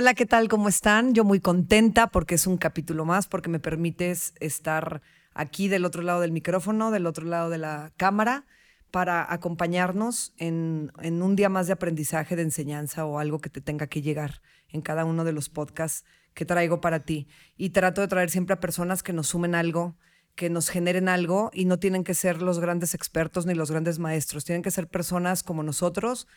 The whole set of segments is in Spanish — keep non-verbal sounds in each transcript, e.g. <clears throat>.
Hola, ¿qué tal? ¿Cómo están? Yo muy contenta porque es un capítulo más, porque me permites estar aquí del otro lado del micrófono, del otro lado de la cámara, para acompañarnos en, en un día más de aprendizaje, de enseñanza o algo que te tenga que llegar en cada uno de los podcasts que traigo para ti. Y trato de traer siempre a personas que nos sumen algo, que nos generen algo y no tienen que ser los grandes expertos ni los grandes maestros, tienen que ser personas como nosotros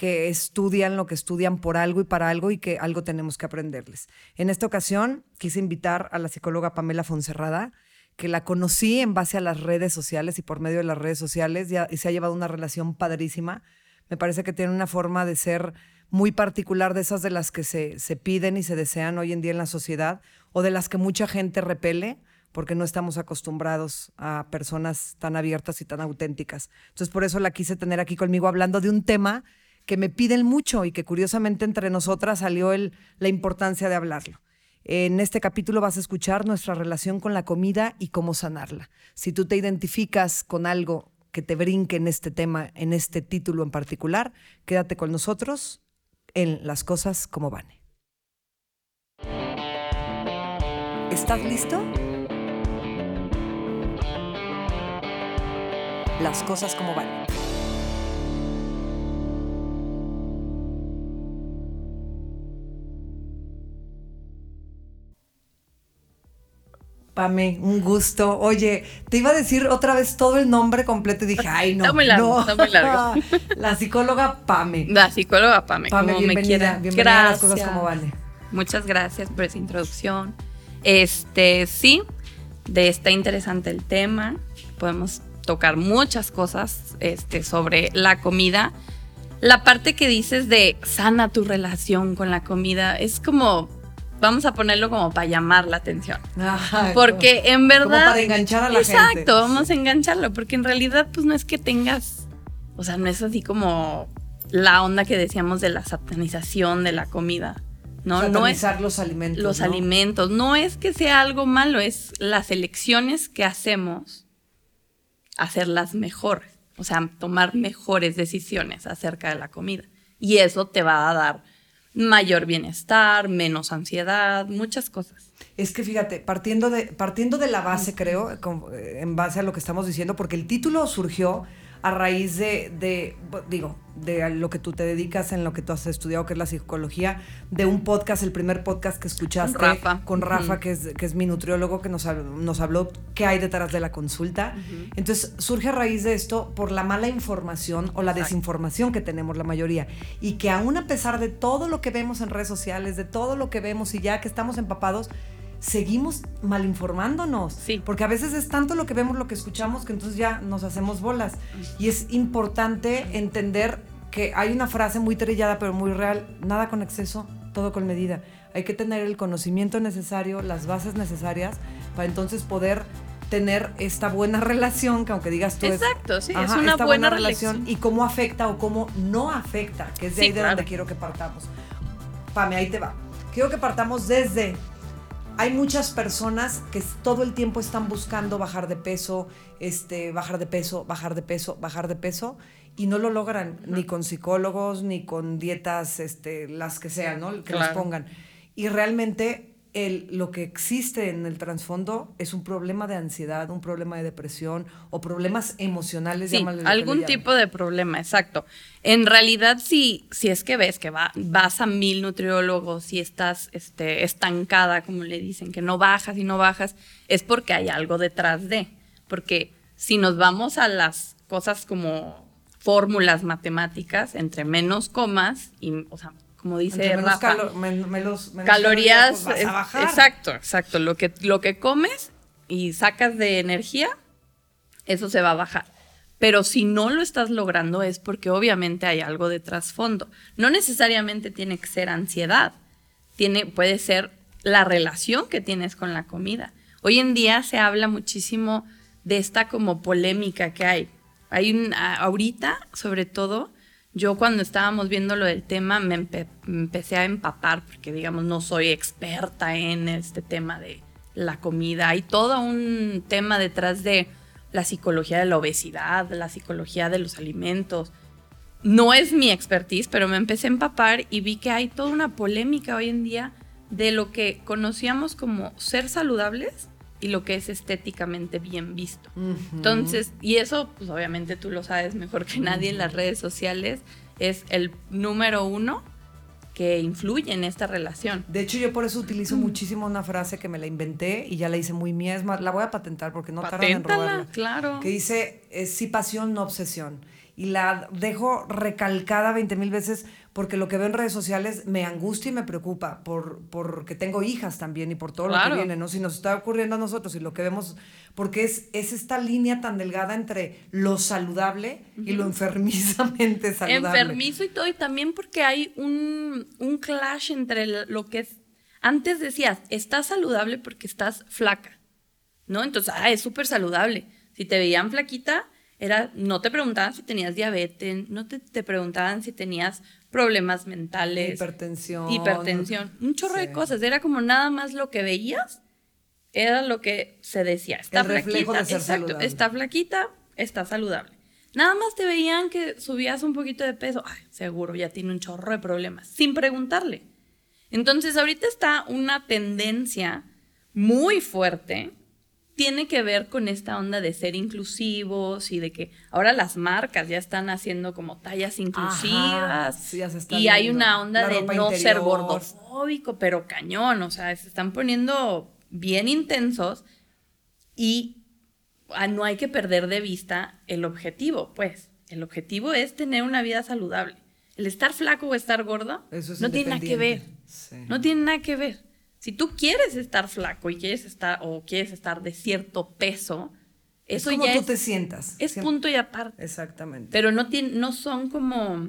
que estudian lo que estudian por algo y para algo y que algo tenemos que aprenderles. En esta ocasión quise invitar a la psicóloga Pamela Fonserrada, que la conocí en base a las redes sociales y por medio de las redes sociales y, se ha llevado una relación padrísima. Me parece que tiene una forma de ser muy particular de esas de las que se, se piden y se desean hoy en día en la sociedad o de las que mucha gente repele porque no estamos acostumbrados a personas tan abiertas y tan auténticas. Entonces por eso la quise tener aquí conmigo hablando de un tema que me piden mucho y que curiosamente entre nosotras salió el, la importancia de hablarlo. En este capítulo vas a escuchar nuestra relación con la comida y cómo sanarla. Si tú te identificas con algo que te brinque en este tema, en este título en particular, quédate con nosotros en Las cosas como van. ¿Estás listo? Las cosas como van. Pame, un gusto. Oye, te iba a decir otra vez todo el nombre completo y dije, <laughs> ay, no. Está muy largo, no. está muy largo. <laughs> La psicóloga Pame. La psicóloga Pame, Pame, como me bienvenida, quieran. bienvenida a las cosas como vale. Muchas gracias por esa introducción. Este, sí, de está interesante el tema. Podemos tocar muchas cosas este, sobre la comida. La parte que dices de sana tu relación con la comida es como vamos a ponerlo como para llamar la atención. Ajá, porque en verdad... Como para enganchar a la exacto, gente. Exacto, vamos a engancharlo, porque en realidad pues no es que tengas, o sea, no es así como la onda que decíamos de la satanización de la comida. No, no es los alimentos. Los ¿no? alimentos. No es que sea algo malo, es las elecciones que hacemos, hacerlas mejor. O sea, tomar mejores decisiones acerca de la comida. Y eso te va a dar mayor bienestar, menos ansiedad, muchas cosas. Es que fíjate, partiendo de, partiendo de la base, creo, en base a lo que estamos diciendo, porque el título surgió a raíz de, de, digo, de lo que tú te dedicas, en lo que tú has estudiado, que es la psicología, de un podcast, el primer podcast que escuchaste con Rafa, con Rafa uh -huh. que, es, que es mi nutriólogo, que nos, nos habló qué hay detrás de la consulta. Uh -huh. Entonces, surge a raíz de esto por la mala información o la Exacto. desinformación que tenemos la mayoría. Y que aún a pesar de todo lo que vemos en redes sociales, de todo lo que vemos y ya que estamos empapados, seguimos malinformándonos. Sí. Porque a veces es tanto lo que vemos, lo que escuchamos, que entonces ya nos hacemos bolas. Y es importante entender que hay una frase muy trillada, pero muy real, nada con exceso, todo con medida. Hay que tener el conocimiento necesario, las bases necesarias, para entonces poder tener esta buena <laughs> relación, que aunque digas tú Exacto, es, sí, ajá, es una esta buena, relación, relación y cómo afecta o cómo no afecta, que es de Sí, ahí de claro. donde quiero que partamos. Pame, ahí te va. Quiero que partamos desde hay muchas personas que todo el tiempo están buscando bajar de peso, este, bajar de peso, bajar de peso, bajar de peso, y no lo logran ni con psicólogos, ni con dietas, este, las que sean, ¿no? Que les Claro. pongan. Y realmente el, lo que existe en el trasfondo es un problema de ansiedad, un problema de depresión o problemas emocionales. Sí, algún tipo de problema, exacto. En realidad, si, si es que ves que va, vas a mil nutriólogos y estás este, estancada, como le dicen, que no bajas y no bajas, es porque hay algo detrás de. Porque si nos vamos a las cosas como fórmulas matemáticas, entre menos comas, y, o sea, como dice Entre menos Rafa, calo- men- menos- menos calorías, pues vas a bajar. exacto, exacto, lo que, lo que comes y sacas de energía, eso se va a bajar. Pero si no lo estás logrando es porque obviamente hay algo de trasfondo. No necesariamente tiene que ser ansiedad, tiene, puede ser la relación que tienes con la comida. Hoy en día se habla muchísimo de esta como polémica que hay. Hay un, ahorita, sobre todo, yo cuando estábamos viendo lo del tema me, empe- me empecé a empapar porque digamos no soy experta en este tema de la comida. Hay todo un tema detrás de la psicología de la obesidad, la psicología de los alimentos. no es mi expertise, pero me empecé a empapar y vi que hay toda una polémica hoy en día de lo que conocíamos como ser saludables y lo que es estéticamente bien visto. Entonces, y eso, pues obviamente tú lo sabes mejor que nadie en las redes sociales, es el número uno que influye en esta relación. De hecho, yo por eso utilizo muchísimo una frase que me la inventé y ya la hice muy mía. Es más, la voy a patentar porque no tardan en robarla. claro. Que dice, es sí pasión, no obsesión. Y la dejo recalcada 20 mil veces porque lo que veo en redes sociales me angustia y me preocupa por porque tengo hijas también y por todo lo que viene, ¿no? Si nos está ocurriendo a nosotros y lo que vemos, porque es, es esta línea tan delgada entre lo saludable y lo enfermizamente <laughs> saludable. Enfermizo y todo, y también porque hay un, un clash entre lo que es, antes decías, estás saludable porque estás flaca, ¿no? Entonces, ah, es súper saludable. Si te veían flaquita, era, no te preguntaban si tenías diabetes, no te, te preguntaban si tenías problemas mentales. Hipertensión. Hipertensión. Un chorro de cosas. Era como nada más lo que veías, era lo que se decía. Está flaquita. exacto. Está flaquita, está saludable. Nada más te veían que subías un poquito de peso. Ay, seguro, ya tiene un chorro de problemas. Sin preguntarle. Entonces, ahorita está una tendencia muy fuerte tiene que ver con esta onda de ser inclusivos y de que ahora las marcas ya están haciendo como tallas inclusivas y hay una onda de no ser gordofóbico, pero cañón, o sea, se están poniendo bien intensos y ah, no hay que perder de vista el objetivo, pues el objetivo es tener una vida saludable. El estar flaco o estar gordo no tiene nada que ver. No tiene nada que ver. Si tú quieres estar flaco y quieres estar o quieres estar de cierto peso, eso es como ya tú te sientas. Es punto y aparte. Exactamente. Pero no, no son como,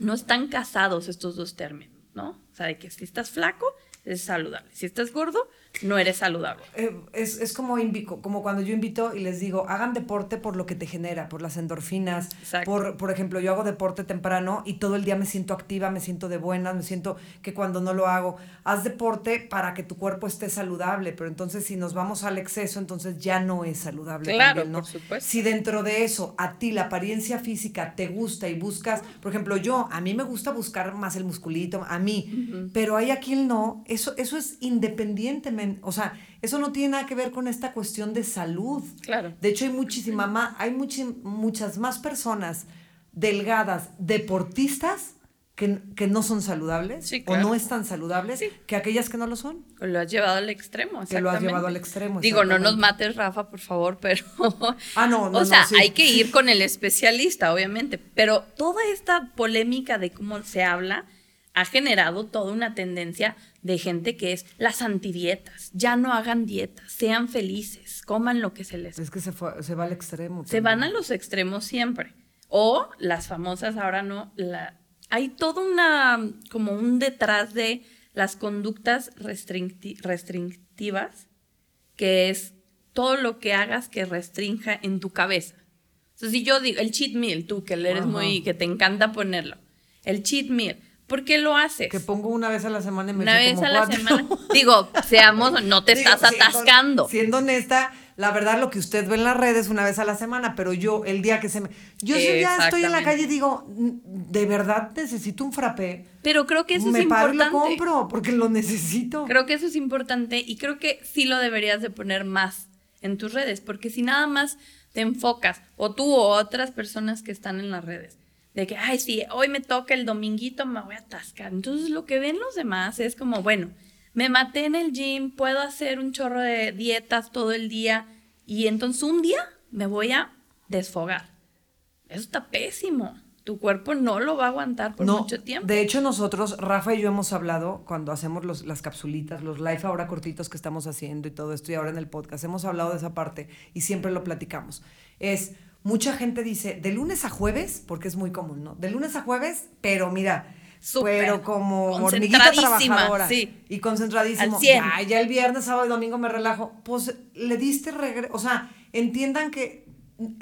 no están casados estos dos términos, ¿no? O sea, de que si estás flaco, es saludable. Si estás gordo, no eres saludable. Eh, es, es como, como cuando yo invito y les digo, hagan deporte por lo que te genera, por las endorfinas. Por, por ejemplo, yo hago deporte temprano y todo el día me siento activa, me siento de buenas, me siento que cuando no lo hago, haz deporte para que tu cuerpo esté saludable, pero entonces si nos vamos al exceso, entonces ya no es saludable. Claro, ¿no? por supuesto. Si dentro de eso a ti la apariencia física te gusta y buscas, por ejemplo, yo, a mí me gusta buscar más el musculito, a mí, pero hay a quien no, eso, eso es independientemente o sea, eso no tiene nada que ver con esta cuestión de salud. Claro. De hecho, hay muchísima más, hay muchas más personas delgadas, deportistas, que, que, no son saludables o no están saludables que aquellas que no lo son. Lo has llevado al extremo. Que lo has llevado al extremo. Digo, no nos mates, Rafa, por favor, pero. <laughs> Ah, no, no. o sea, hay que ir con el especialista, obviamente. Pero toda esta polémica de cómo se habla ha generado toda una tendencia de gente que es las antidietas. Ya no hagan dietas, sean felices, coman lo que se les. Es que se, se va al extremo. Se van a los extremos siempre. O las famosas, ahora no, la, hay todo una, como un detrás de las conductas restrictivas, que es todo lo que hagas que restrinja en tu cabeza. Entonces, si yo digo, el cheat meal, tú que eres muy, que te encanta ponerlo, el cheat meal, ¿Por qué lo haces? Que pongo una vez a la semana y me Una vez a la semana. <laughs> Digo, seamos, no te estás atascando. Siendo, honesta, la verdad lo que usted ve en las redes una vez a la semana, pero yo el día que se me... Yo si ya estoy en la calle y digo, de verdad necesito un frappé. Pero creo que eso es importante. Me paro y lo compro porque lo necesito. Creo que eso es importante y creo que sí lo deberías de poner más en tus redes, porque si nada más te enfocas, o tú o otras personas que están en las redes, de que, ay, sí, hoy me toca el dominguito, me voy a atascar. Entonces lo que ven los demás es como, bueno, me maté en el gym, puedo hacer un chorro de dietas todo el día y entonces un día me voy a desfogar. Eso está pésimo. Tu cuerpo no lo va a aguantar por mucho tiempo. De hecho, nosotros, Rafa y yo hemos hablado cuando hacemos los, las capsulitas, los live ahora cortitos que estamos haciendo y todo esto y ahora en el podcast, hemos hablado de esa parte y siempre lo platicamos. Es, mucha gente dice, de lunes a jueves, porque es muy común, ¿no? De lunes a jueves, pero mira, pero como hormiguita trabajadora sí. y concentradísimo. Ya, ya el viernes, sábado y domingo me relajo. Pues le diste regreso, o sea, entiendan que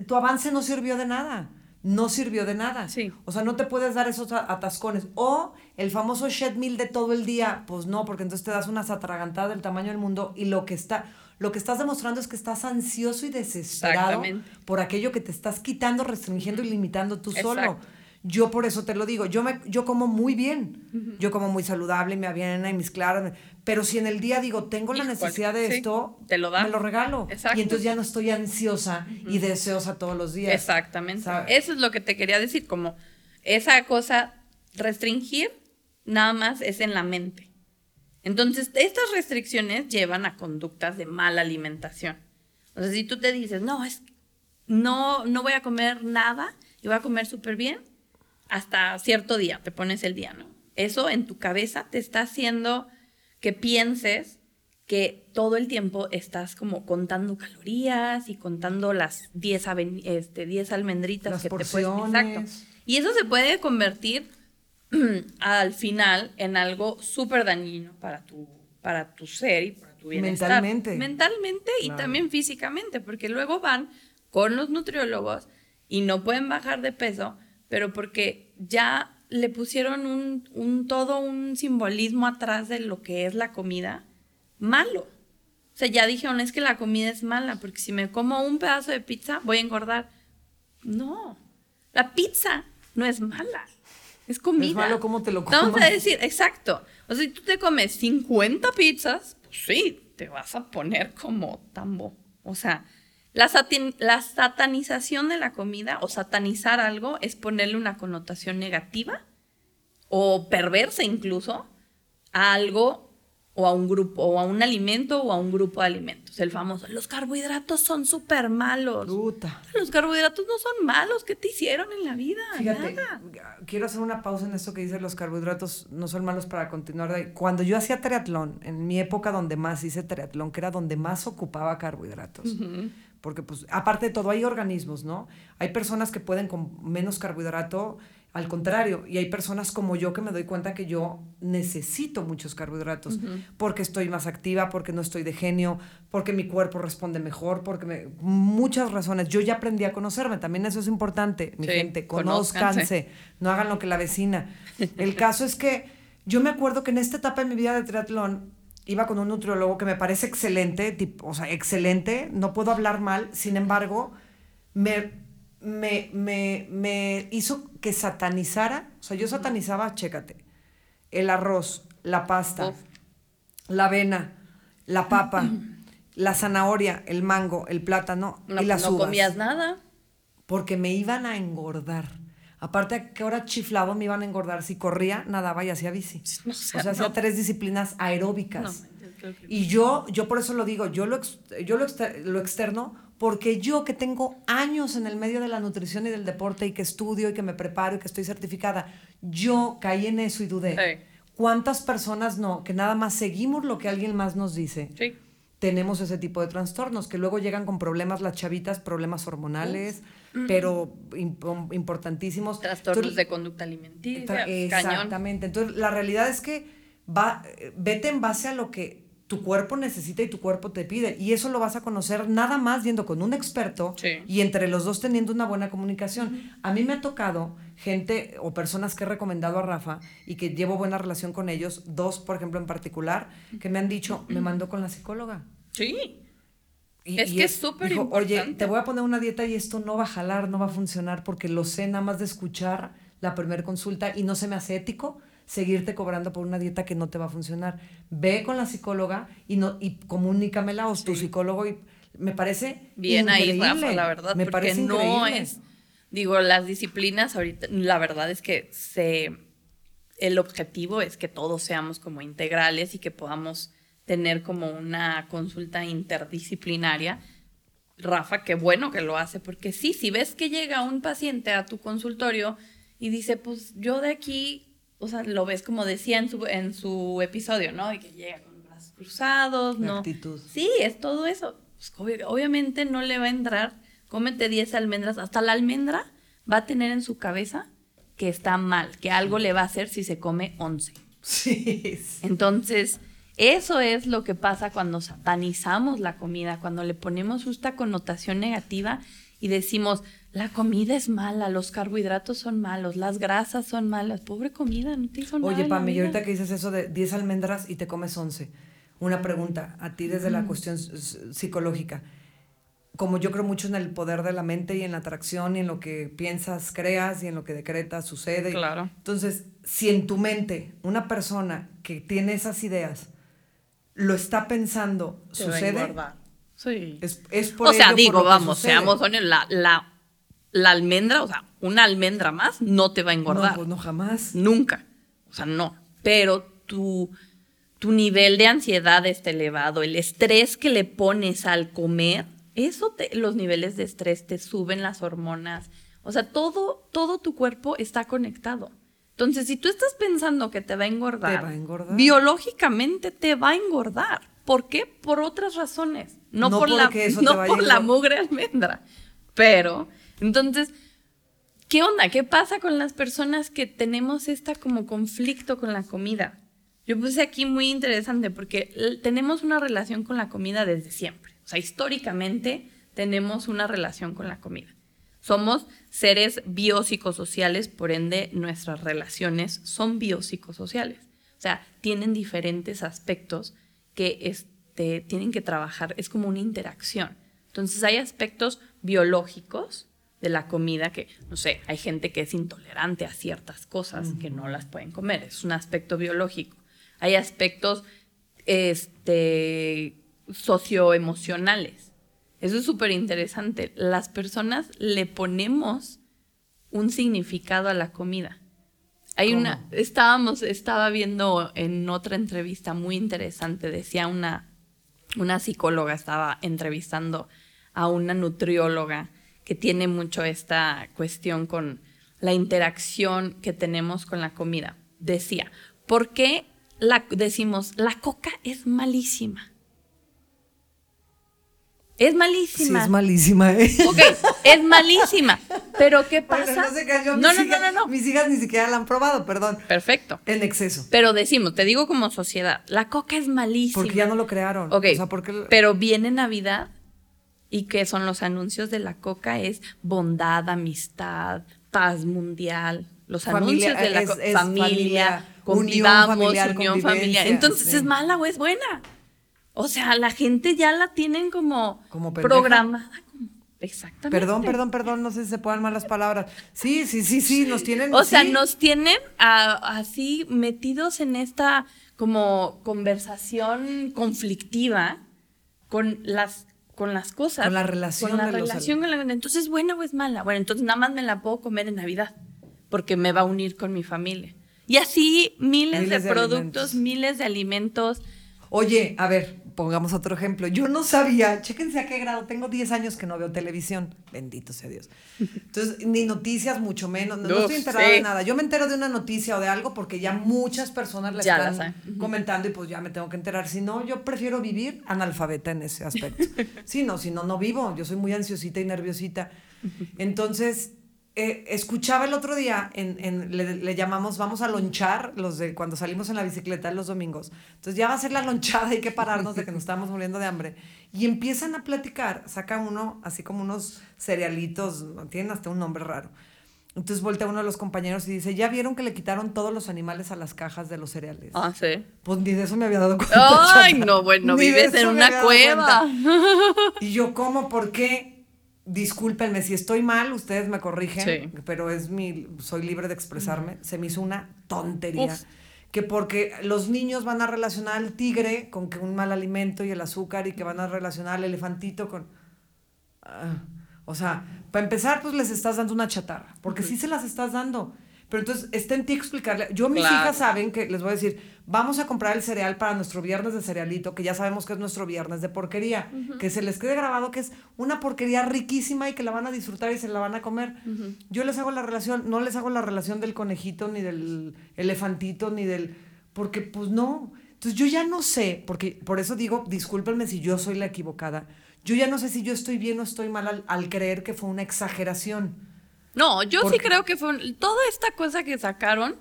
tu avance no sirvió de nada. No sirvió de nada. Sí. O sea, no te puedes dar esos atascones. O el famoso shed meal de todo el día, pues no, porque entonces te das unas atragantadas del tamaño del mundo y lo que está, lo que estás demostrando es que estás ansioso y desesperado por aquello que te estás quitando, restringiendo y limitando tú solo. Yo por eso te lo digo, yo, me, yo como muy bien, yo como muy saludable, me aviena y mis claras, pero si en el día digo, tengo la necesidad de esto, te lo da. me lo regalo. Y entonces ya no estoy ansiosa y deseosa todos los días. Exactamente. Eso es lo que te quería decir, como esa cosa, restringir nada más es en la mente. Entonces, estas restricciones llevan a conductas de mala alimentación. O sea, si tú te dices, no, es, no, no voy a comer nada y voy a comer súper bien, hasta cierto día, te pones el día, ¿no? Eso en tu cabeza te está haciendo que pienses que todo el tiempo estás como contando calorías y contando las 10 este, almendritas que te puedes... Exacto. Y eso se puede convertir <clears throat> al final en algo súper dañino para tu, para tu ser y para tu bienestar. Mentalmente. Mentalmente y también físicamente, porque luego van con los nutriólogos y no pueden bajar de peso, pero porque ya le pusieron un, un todo un simbolismo atrás de lo que es la comida malo. O sea, ya dijeron, es que la comida es mala, porque si me como un pedazo de pizza, voy a engordar. No, la pizza no es mala. Es comida. Es malo cómo te lo comes. Vamos a decir, exacto. O sea, si tú te comes 50 pizzas, pues sí, te vas a poner como tambo. O sea, la, la satanización de la comida o satanizar algo es ponerle una connotación negativa o perversa incluso a algo o a un grupo, o a un alimento o a un grupo de alimentos. El famoso, los carbohidratos son súper malos. Los carbohidratos no son malos. ¿Qué te hicieron en la vida? Fíjate, quiero hacer una pausa en esto que dice los carbohidratos no son malos para continuar. Cuando yo hacía triatlón, en mi época donde más hice triatlón, que era donde más ocupaba carbohidratos. Porque, pues, aparte de todo, hay organismos, ¿no? Hay personas que pueden con menos carbohidrato al contrario, y hay personas como yo que me doy cuenta que yo necesito muchos carbohidratos porque estoy más activa, porque no estoy de genio, porque mi cuerpo responde mejor, porque me, muchas razones. Yo ya aprendí a conocerme, también eso es importante, mi gente, conózcanse, no hagan lo que la vecina. El <laughs> caso es que yo me acuerdo que en esta etapa de mi vida de triatlón iba con un nutriólogo que me parece excelente, tipo, o sea, excelente, no puedo hablar mal, sin embargo, me me, me, me hizo que satanizara, o sea, yo satanizaba, chécate, el arroz, la pasta, la avena, la papa, la zanahoria, el mango, el plátano y las no comías nada. Porque me iban a engordar. Aparte de que ahora chiflado me iban a engordar. Si corría, nadaba y hacía bici. o sea, hacía tres disciplinas aeróbicas. y yo, yo por eso lo digo, yo lo, yo lo, lo externo porque yo que tengo años en el medio de la nutrición y del deporte y que estudio y que me preparo y que estoy certificada, yo caí en eso y dudé. ¿Cuántas personas no? Que nada más seguimos lo que alguien más nos dice. Sí. Tenemos ese tipo de trastornos que luego llegan con problemas las chavitas, problemas hormonales, pero importantísimos. Trastornos de conducta alimenticia. Exactamente. Entonces, la realidad es que va, eh, vete en base a lo que tu cuerpo necesita y tu cuerpo te pide. Y eso lo vas a conocer nada más yendo con un experto y entre los dos teniendo una buena comunicación. A mí me ha tocado gente o personas que he recomendado a Rafa y que llevo buena relación con ellos, dos, por ejemplo, en particular, que me han dicho, me mandó con la psicóloga. Sí. es que es súper importante. Oye, te voy a poner una dieta y esto no va a jalar, no va a funcionar porque lo sé nada más de escuchar la primera consulta y no se me hace ético seguirte cobrando por una dieta que no te va a funcionar. Ve con la psicóloga y, no, y comunícamela o tu psicólogo y me parece bien ahí Rafa, la verdad me porque parece no es digo las disciplinas ahorita la verdad es que se el objetivo es que todos seamos como integrales y que podamos tener como una consulta interdisciplinaria. Rafa, qué bueno que lo hace, porque sí, si ves que llega un paciente a tu consultorio y dice, pues yo de aquí o sea, lo ves como decía en su, en su episodio, ¿no? Y que llega con brazos cruzados, ¿no? Actitud. Sí, es todo eso. Pues, obviamente no le va a entrar, cómete 10 almendras, hasta la almendra va a tener en su cabeza que está mal, que algo le va a hacer si se come 11. Sí. Entonces, eso es lo que pasa cuando satanizamos la comida, cuando le ponemos esta connotación negativa y decimos, la comida es mala, los carbohidratos son malos, las grasas son malas. Pobre comida, no te hizo nada. Oye, Pami, y ahorita que dices eso de 10 almendras y te comes 11, una pregunta a ti desde la cuestión psicológica. como yo creo mucho en el poder de la mente y en la atracción y en lo que piensas, creas y en lo que decretas sucede. Claro. Entonces, si en tu mente una persona que tiene esas ideas lo está pensando, Te sucede. Sí. Es, es por o sea, ello digo, vamos, sucede. seamos honestos, la, la, la almendra, o sea, una almendra más no te va a engordar. No, pues no jamás. Nunca. O sea, no. Pero tu, tu nivel de ansiedad está elevado, el estrés que le pones al comer, eso te- los niveles de estrés te suben las hormonas. O sea, todo, todo tu cuerpo está conectado. Entonces, si tú estás pensando que te va a engordar, Te va a engordar. biológicamente te va a engordar. ¿Por qué? Por otras razones. No, No por, la, <laughs> no por la mugre almendra. Pero, entonces, ¿Qué onda? ¿Qué pasa con las personas que tenemos esta como conflicto con la comida? Yo puse aquí muy interesante porque tenemos una relación con la comida desde siempre. O sea, históricamente tenemos una relación con la comida. Somos seres biopsicosociales, por ende nuestras relaciones son biopsicosociales. O sea, tienen diferentes aspectos que este, tienen que trabajar. Es como una interacción. Entonces hay aspectos biológicos de la comida que, no sé, hay gente que es intolerante a ciertas cosas que no las pueden comer. Es un aspecto biológico. Hay aspectos este, socioemocionales. Eso es súper interesante. Las personas le ponemos un significado a la comida. Hay ¿Cómo? una, estábamos, estaba viendo en otra entrevista muy interesante, decía una, una psicóloga, estaba entrevistando a una nutrióloga que tiene mucho esta cuestión con la interacción que tenemos con la comida. Decía, ¿por qué la, decimos, la coca es malísima? Es Sí, malísima. es malísima, ¿eh? Ok, es malísima. Pero ¿qué pasa? no no, mis no, no, hijas- no, no. Mis hijas ni siquiera la han probado, perdón. Perfecto. En exceso. Pero decimos, te digo como sociedad, la coca es malísima. Porque ya no lo crearon. Ok, O sea, porque. pero viene Navidad y que son los anuncios de la coca es bondad, amistad, paz mundial. Los Familia, anuncios de la es- co- es familia, convivamos, unión familiar, unión familiar. Entonces, sí. ¿es mala o es buena? O sea, la gente ya la tienen como, Como pendeja. programada. como- Exactamente. Perdón, perdón, perdón, no sé si se puedan malas palabras. Sí, sí, sí, sí, nos <laughs> tienen. O sea, nos tienen a- así metidos en esta como conversación conflictiva con las con las cosas. Con la relación Con la de los relación con la- Entonces, ¿buena o es mala? Bueno, entonces nada más me la puedo comer en Navidad porque me va a unir con mi familia. Y así miles, Miles de, de productos, alimentos. miles de alimentos. Oye, a ver, pongamos otro ejemplo. Yo no sabía, chéquense a qué grado, tengo 10 años que no veo televisión, bendito sea Dios. Entonces, ni noticias, mucho menos, no, estoy enterada sí. de nada. Yo me entero de una noticia o de algo porque ya muchas personas la Ya están comentando y pues ya me tengo que enterar. Si no, yo prefiero vivir analfabeta en ese aspecto. <laughs> Sí, no, si no, no vivo. Yo soy muy ansiosita y nerviosita. Entonces, eh, escuchaba el otro día, en, en- le, le llamamos, vamos a lonchar, los de cuando salimos en la bicicleta los domingos. Entonces ya va a ser la lonchada, hay que pararnos de que nos estamos muriendo de hambre. Y empiezan a platicar, saca uno así como unos cerealitos, tienen hasta un nombre raro. Entonces voltea uno de los compañeros y dice, ¿ya vieron que le quitaron todos los animales a las cajas de los cereales? Ah, sí. Pues ni de eso me había dado cuenta. Ay, chata. no, bueno, Ni vives en una cueva. Y yo, ¿cómo? ¿Por qué? Discúlpenme, si estoy mal, ustedes me corrigen, Sí. pero es mi, soy libre de expresarme. Se me hizo una tontería. Uf. Que porque los niños van a relacionar al tigre con que un mal alimento y el azúcar y que van a relacionar al elefantito con... Ah, o sea, para empezar, pues les estás dando una chatarra, porque sí se las estás dando. Pero entonces está en ti explicarle. Yo, mis Claro. hijas saben que les voy a decir, vamos a comprar el cereal para nuestro viernes de cerealito, que ya sabemos que es nuestro viernes de porquería, que se les quede grabado que es una porquería riquísima y que la van a disfrutar y se la van a comer. Yo les hago la relación, no les hago la relación del conejito, ni del elefantito, ni del... Porque pues no. Entonces yo ya no sé, porque por eso digo, discúlpenme si yo soy la equivocada. Yo ya no sé si yo estoy bien o estoy mal al, al creer que fue una exageración. No, yo sí creo que fue un- toda esta cosa que sacaron,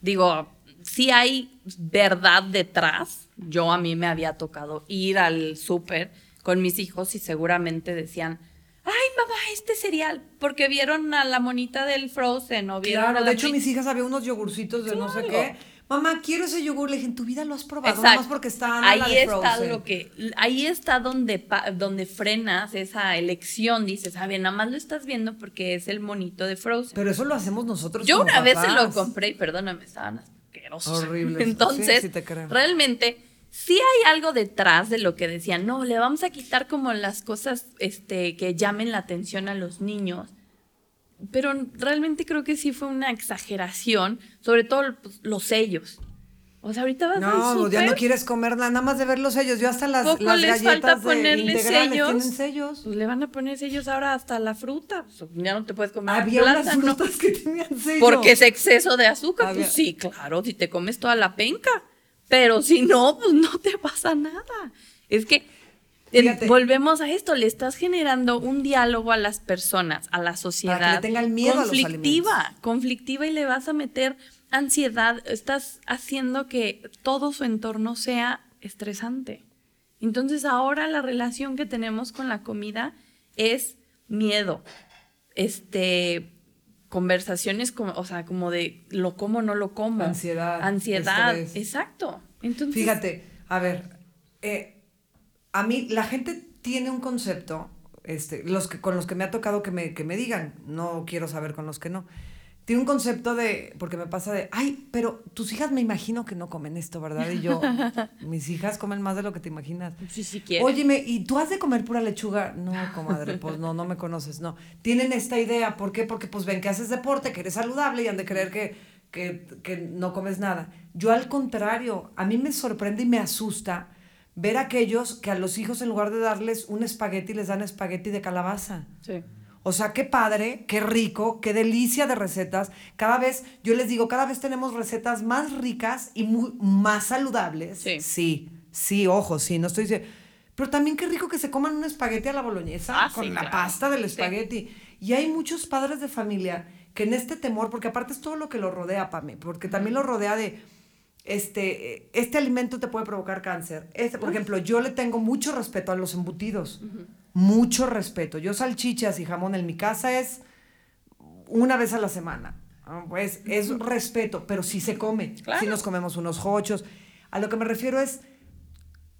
digo, sí hay verdad detrás. Yo a mí me había tocado ir al súper con mis hijos y seguramente decían, ay mamá, este cereal, porque vieron a la monita del Frozen o vieron Claro, a la de hecho mis hijas había unos yogurcitos de no sé qué. Mamá, quiero ese yogur. Le dije, en tu vida lo has probado, nada más porque está Ahí está lo que, ahí está donde, donde frenas esa elección. Dices, a ver, nada más lo estás viendo porque es el monito de Frozen. Pero eso lo hacemos nosotros. Yo una vez se lo compré y perdóname, estaban asquerosos. Horrible. <laughs> Entonces, realmente sí hay algo detrás de lo que decían, no, le vamos a quitar como las cosas este, que llamen la atención a los niños. Pero realmente creo que sí fue una exageración, sobre todo pues, los sellos. O sea, ahorita vas no, No, ya no quieres comer nada, nada más de ver los sellos. Yo hasta las, Poco las les falta ponerle sellos. tienen sellos. Pues le van a poner sellos ahora hasta la fruta. Pues, ya no te puedes comer Había unas frutas que tenían sellos. Porque es exceso de azúcar. Pues sí, claro, si te comes toda la penca. Pero si no, pues no te pasa nada. Es que volvemos a esto, le estás generando un diálogo a las personas, a la sociedad. Para que le tengan miedo conflictiva, a los conflictiva y le vas a meter ansiedad, estás haciendo que todo su entorno sea estresante. Entonces ahora la relación que tenemos con la comida es miedo, este, conversaciones como, o sea, como de lo como, no lo como. Ansiedad. Ansiedad, exacto. Entonces, Fíjate, a ver, eh, a mí la gente tiene un concepto, este, los que, con los que me ha tocado que me, que me digan, no quiero saber con los que no tiene un concepto de, porque me pasa de, ay, pero tus hijas me imagino que no comen esto, ¿verdad? Y yo, <laughs> mis hijas comen más de lo que te imaginas. Sí, sí quieren. Óyeme, ¿y tú has de comer pura lechuga? No, comadre, pues no, no me conoces, no. Tienen esta idea, ¿por qué? Porque pues ven que haces deporte, que eres saludable y han de creer que, que, que no comes nada. Yo al contrario, a mí me sorprende y me asusta ver a aquellos que a los hijos en lugar de darles un espagueti, les dan espagueti de calabaza. Sí. O sea, qué padre, qué rico, qué delicia de recetas. Cada vez, yo les digo, cada vez tenemos recetas más ricas y más saludables. Sí. Sí, sí, ojo, sí, no estoy diciendo. Pero también qué rico que se coman un espagueti a la boloñesa ah, con la pasta del espagueti. Y hay muchos padres de familia que en este temor, porque aparte es todo lo que lo rodea, Pame, porque también lo rodea de, este, este alimento te puede provocar cáncer. Este, por ejemplo, yo le tengo mucho respeto a los embutidos mucho respeto. Yo salchichas y jamón en mi casa es una vez a la semana. Pues es respeto, pero sí se come. Si nos comemos unos hochos. A lo que me refiero es,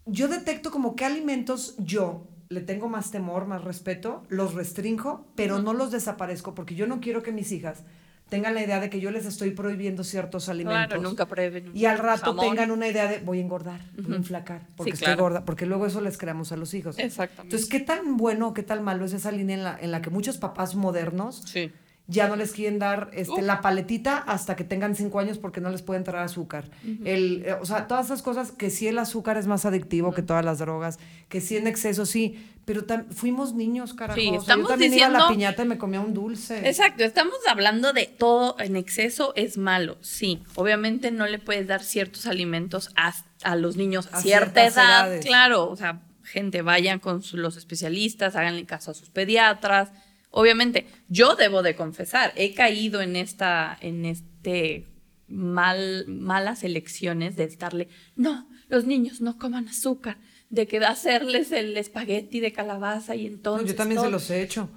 yo detecto como qué alimentos yo le tengo más temor, más respeto, los restringo, pero no los desaparezco porque yo no quiero que mis hijas tengan la idea de que yo les estoy prohibiendo ciertos alimentos. Claro, nunca. Y al rato tengan una idea de voy a engordar, voy a enflacar, porque estoy gorda, porque luego eso les creamos a los hijos. Exactamente. Entonces, ¿qué tan bueno, qué tan malo es esa línea en la, en la que muchos papás modernos sí ya no les quieren dar este, la paletita hasta que tengan cinco años porque no les puede entrar azúcar. el, eh, o sea, todas esas cosas que sí el azúcar es más adictivo que todas las drogas, que sí en exceso sí, pero fuimos niños, carajo. Sí, estamos yo también iba a la piñata y me comía un dulce. Exacto, estamos hablando de todo en exceso es malo, sí. Obviamente no le puedes dar ciertos alimentos a, a los niños a, cierta edad, claro, o sea, gente, vayan con los especialistas, háganle caso a sus pediatras, Obviamente, yo debo de confesar, he caído en esta, en este mal, malas elecciones de estarle, no, los niños no coman azúcar, de que hacerles el espagueti de calabaza y entonces. yo también se los he hecho.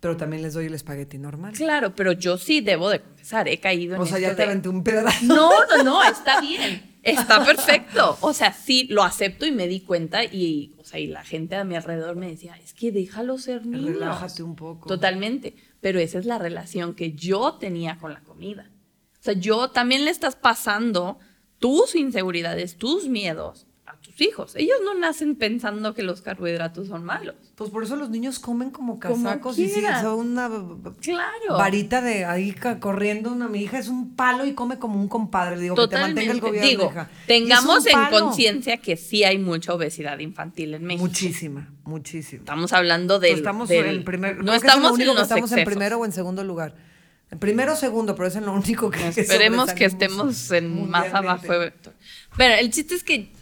Pero también les doy el espagueti normal. Claro, pero yo sí debo de confesar, he caído en O sea, ya te aventé un pedazo. No, no, no, está bien. Está perfecto. <laughs> O sea, sí, lo acepto y me di cuenta y, o sea, y la gente a mi alrededor me decía, es que déjalo ser niño. Relájate un poco. Totalmente. Pero esa es la relación que yo tenía con la comida. O sea, yo también le estás pasando tus inseguridades, tus miedos hijos. Ellos no nacen pensando que los carbohidratos son malos. Pues por eso los niños comen como casacos y si son una claro. varita de ahí corriendo. Una, mi hija es un palo y come como un compadre. digo, que te mantenga el gobierno. Digo, tengamos en conciencia que sí hay mucha obesidad infantil en México. Muchísima, muchísima. Estamos hablando de. estamos en primer, no estamos en, estamos en primero o en segundo lugar. En primero o segundo, pero es en lo único que. <laughs> Esperemos que estemos en más abajo. Pero el chiste es que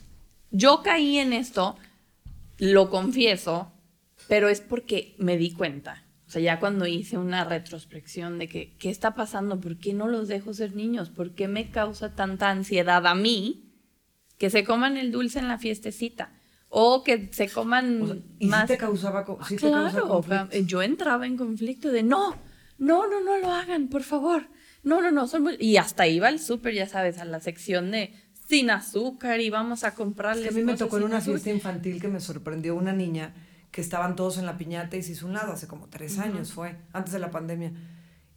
yo caí en esto, lo confieso, pero es porque me di cuenta. O sea, ya cuando hice una retrospección de que, ¿qué está pasando? ¿Por qué no los dejo ser niños? ¿Por qué me causa tanta ansiedad a mí que se coman el dulce en la fiestecita? O que se coman ¿y más. te causaba, sí claro, yo entraba en conflicto de no, no, no, no lo hagan, por favor no, no, no, son muy... Y hasta iba al súper, ya sabes, a la sección de sin azúcar y vamos a comprarle. a mí me tocó en una fiesta infantil que me sorprendió una niña que estaban todos en la piñata y se hizo un lado, hace como tres años fue, antes de la pandemia.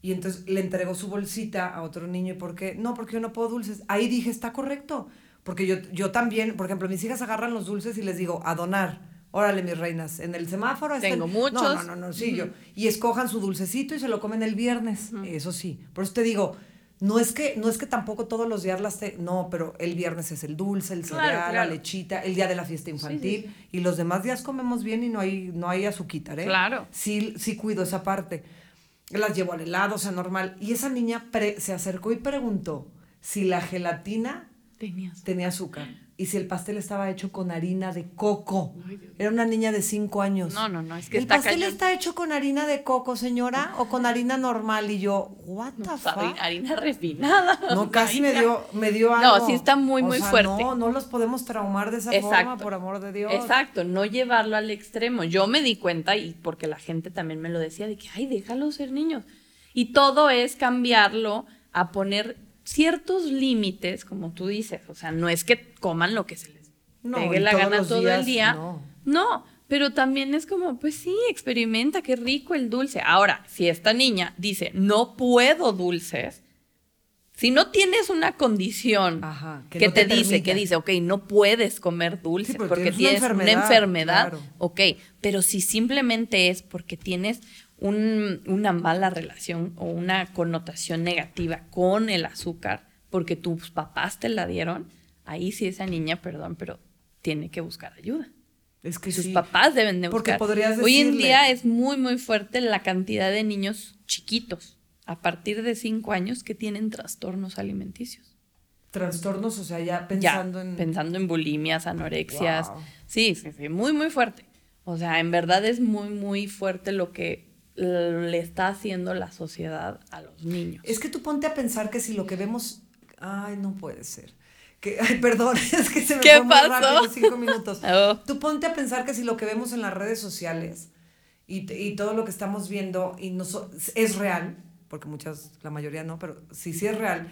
Y entonces le entregó su bolsita a otro niño y ¿por qué? No, porque yo no puedo dulces. Ahí dije, está correcto. Porque yo, yo también, por ejemplo, mis hijas agarran los dulces y les digo, a donar. Órale, mis reinas, en el semáforo Tengo muchos. No, no, no, no sí, yo. Y escojan su dulcecito y se lo comen el viernes. Eso sí. Por eso te digo, no es que, no es que tampoco todos los días las te, no, pero el viernes es el dulce, el cereal, la lechita, el día de la fiesta infantil, y los demás días comemos bien y no hay, no hay azuquitar, ¿eh? Claro. Sí, sí cuido esa parte. Las llevo al helado, o sea, normal. Y esa niña se acercó y preguntó si la gelatina tenía azúcar y si el pastel estaba hecho con harina de coco. Era una niña de cinco años. No, no, no, es que ¿El pastel está hecho con harina de coco, señora? ¿O con harina normal? Y yo, what the fuck? Harina refinada. No, <laughs> casi me dio, me dio algo. No, sí está muy, muy fuerte. No, no los podemos traumar de esa forma, por amor de Dios. Exacto, no llevarlo al extremo. Yo me di cuenta, y porque la gente también me lo decía, de que, ay, déjalo ser niños. Y todo es cambiarlo a poner ciertos límites, como tú dices, o sea, no es que coman lo que se les pegue la gana todo el día, no. pero también es como, pues sí, experimenta, qué rico el dulce. Ahora, si esta niña dice, no puedo dulces, si no tienes una condición que, te, dice, que dice, ok, no puedes comer dulces porque, tienes una enfermedad, ok, pero si simplemente es porque tienes una mala relación o una connotación negativa con el azúcar porque tus papás te la dieron, ahí sí esa niña, perdón, pero tiene que buscar ayuda. Es que sus papás deben de buscar. Porque podrías Hoy en día es muy, muy fuerte la cantidad de niños chiquitos a partir de cinco años que tienen trastornos alimenticios. Trastornos, o sea, ya pensando en... Pensando en bulimias, anorexias. Sí, sí, sí, muy, muy fuerte. O sea, en verdad es muy, muy fuerte lo que le está haciendo la sociedad a los niños. Es que tú ponte a pensar que si lo que vemos, ay, no puede ser. Que, <laughs> ay, perdón, <laughs> es que se me ¿Qué fue pasó? muy rápido cinco minutos. <laughs> Oh. Tú ponte a pensar que si lo que vemos en las redes sociales y, y todo lo que estamos viendo y no es real, porque muchas, la mayoría no, pero si sí es real,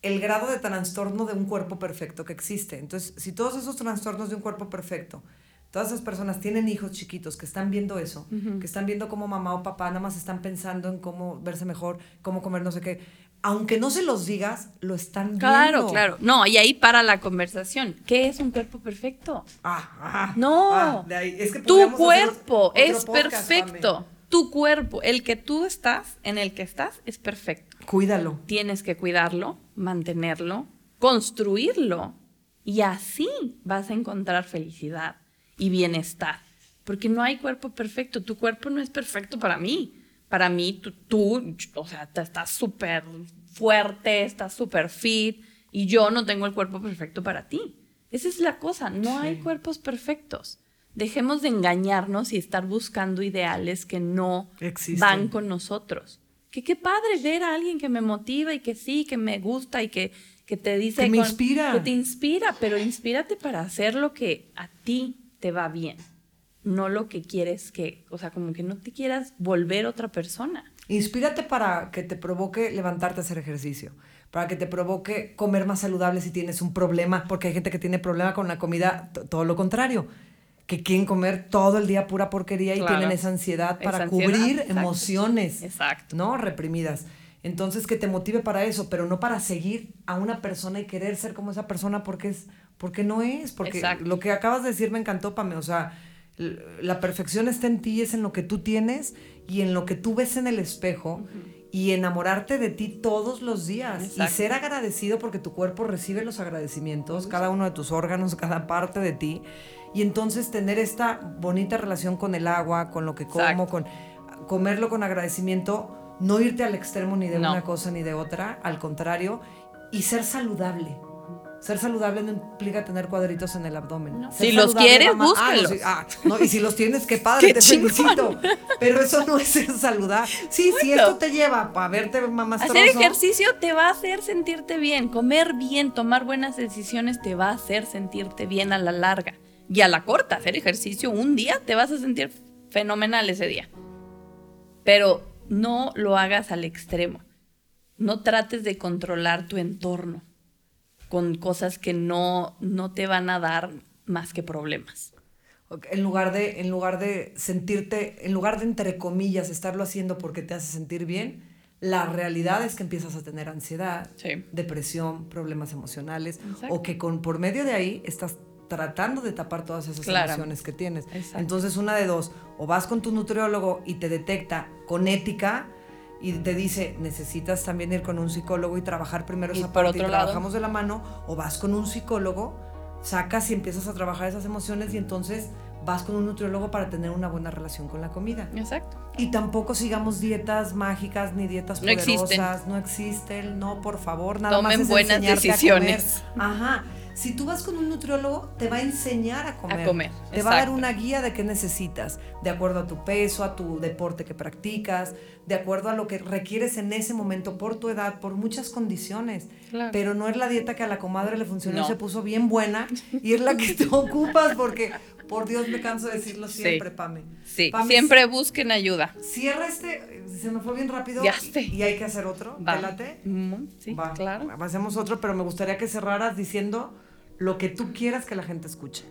el grado de trastorno de un cuerpo perfecto que existe. Entonces, si todos esos trastornos de un cuerpo perfecto todas esas personas tienen hijos chiquitos que están viendo eso, que están viendo cómo mamá o papá nada más están pensando en cómo verse mejor, cómo comer no sé qué. Aunque no se los digas, lo están viendo. Claro, claro. No, y ahí para la conversación. ¿Qué es un cuerpo perfecto? Ah, ah no. Ah, de ahí. Es que tu cuerpo es perfecto. Tu cuerpo, el que tú estás, en el que estás, es perfecto. Cuídalo. Tienes que cuidarlo, mantenerlo, construirlo. Y así vas a encontrar felicidad y bienestar. Porque no hay cuerpo perfecto. Tu cuerpo no es perfecto para mí. Para mí, tú, tú o sea, estás súper fuerte, estás súper fit y yo no tengo el cuerpo perfecto para ti. Esa es la cosa, no hay cuerpos perfectos. Dejemos de engañarnos y estar buscando ideales que no van con nosotros. Que qué padre ver a alguien que me motiva y que sí, que me gusta y que, que te dice... Que me inspira. Que te inspira, pero inspírate para hacer lo que a ti te va bien, no lo que quieres que, o sea, como que no te quieras volver otra persona. Inspírate para que te provoque levantarte a hacer ejercicio, para que te provoque comer más saludable si tienes un problema, porque hay gente que tiene problema con la comida, todo lo contrario, que quieren comer todo el día pura porquería y tienen esa ansiedad para cubrir emociones, exacto. ¿no? Reprimidas. Entonces, que te motive para eso, pero no para seguir a una persona y querer ser como esa persona porque es porque no es, porque lo que acabas de decir me encantó, Pame, o sea, la perfección está en ti, es en lo que tú tienes y en lo que tú ves en el espejo y enamorarte de ti todos los días y ser agradecido porque tu cuerpo recibe los agradecimientos, cada uno de tus órganos, <laughs> cada parte de ti y entonces tener esta bonita relación con el agua, con lo que como, con comerlo con agradecimiento, no irte al extremo ni de una cosa ni de otra, al contrario, y ser saludable. Ser saludable no implica tener cuadritos en el abdomen. Si los quieres, ah, búscalos. Ah, no, y si los tienes, qué <laughs> padre, te felicito. Pero eso no es ser saludable. Sí, si esto te lleva a verte más Hacer ejercicio te va a hacer sentirte bien. Comer bien, tomar buenas decisiones te va a hacer sentirte bien a la larga. Y a la corta, hacer ejercicio un día te vas a sentir fenomenal ese día. Pero no lo hagas al extremo. no trates de controlar tu entorno con cosas que no, no te van a dar más que problemas. En lugar, de, en lugar de sentirte, en lugar de entre comillas estarlo haciendo porque te hace sentir bien, la realidad es que empiezas a tener ansiedad, depresión, problemas emocionales, o que con, por medio de ahí estás tratando de tapar todas esas emociones que tienes. Entonces, una de dos, o vas con tu nutriólogo y te detecta con ética y te dice, necesitas también ir con un psicólogo y trabajar primero esa parte y trabajamos de la mano, o vas con un psicólogo, sacas y empiezas a trabajar esas emociones y entonces vas con un nutriólogo para tener una buena relación con la comida. Exacto. Y tampoco sigamos dietas mágicas ni dietas poderosas, no existen, no, por favor, nada más es buenas decisiones. Ajá. Si tú vas con un nutriólogo, te va a enseñar a comer. A comer. Te va a dar una guía de qué necesitas, de acuerdo a tu peso, a tu deporte que practicas, de acuerdo a lo que requieres en ese momento, por tu edad, por muchas condiciones. Pero no es la dieta que a la comadre le funcionó y se puso bien buena y es la que tú <laughs> ocupas porque, por Dios, me canso de decirlo siempre, Pame. Sí, siempre busquen ayuda. Cierra este, se me fue bien rápido. Ya y, y, hay que hacer otro. Va. sí, claro. Hacemos otro, pero me gustaría que cerraras diciendo lo que tú quieras que la gente escuche.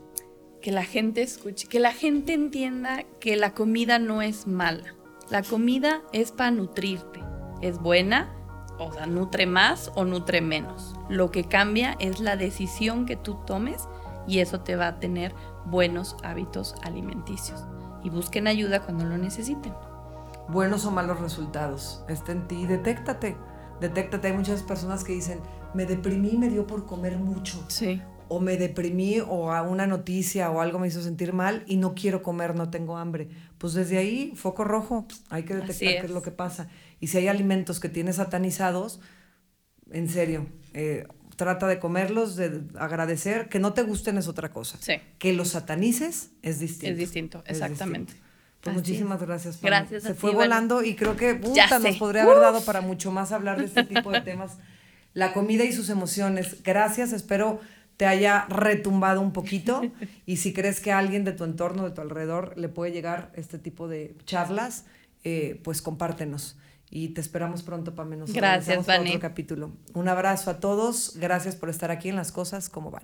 Que la gente escuche, que la gente entienda que la comida no es mala. La comida es para nutrirte. Es buena, o sea, nutre más o nutre menos. Lo que cambia es la decisión que tú tomes y eso te va a tener buenos hábitos alimenticios. Y busquen ayuda cuando lo necesiten. Buenos o malos resultados. Está en ti. Detéctate. Detéctate. Hay muchas personas que dicen, me deprimí, me dio por comer mucho. Sí o me deprimí o a una noticia o algo me hizo sentir mal y no quiero comer, no tengo hambre. Pues desde ahí, foco rojo, hay que detectar qué es lo que pasa. Y si hay alimentos que tienes satanizados, en serio, eh, trata de comerlos, de agradecer. Que no te gusten es otra cosa. Que los satanices es distinto. Es distinto, exactamente. Pues muchísimas gracias. Gracias. Se fue volando y creo que <laughs> nos podría haber dado para mucho más hablar de este <laughs> tipo de temas. La comida y sus emociones. Gracias, espero te haya retumbado un poquito <laughs> y si crees que a alguien de tu entorno, de tu alrededor, le puede llegar este tipo de charlas, eh, pues compártenos. Y te esperamos pronto para menos. Gracias, Otro capítulo. Un abrazo a todos. Gracias por estar aquí en Las Cosas como van.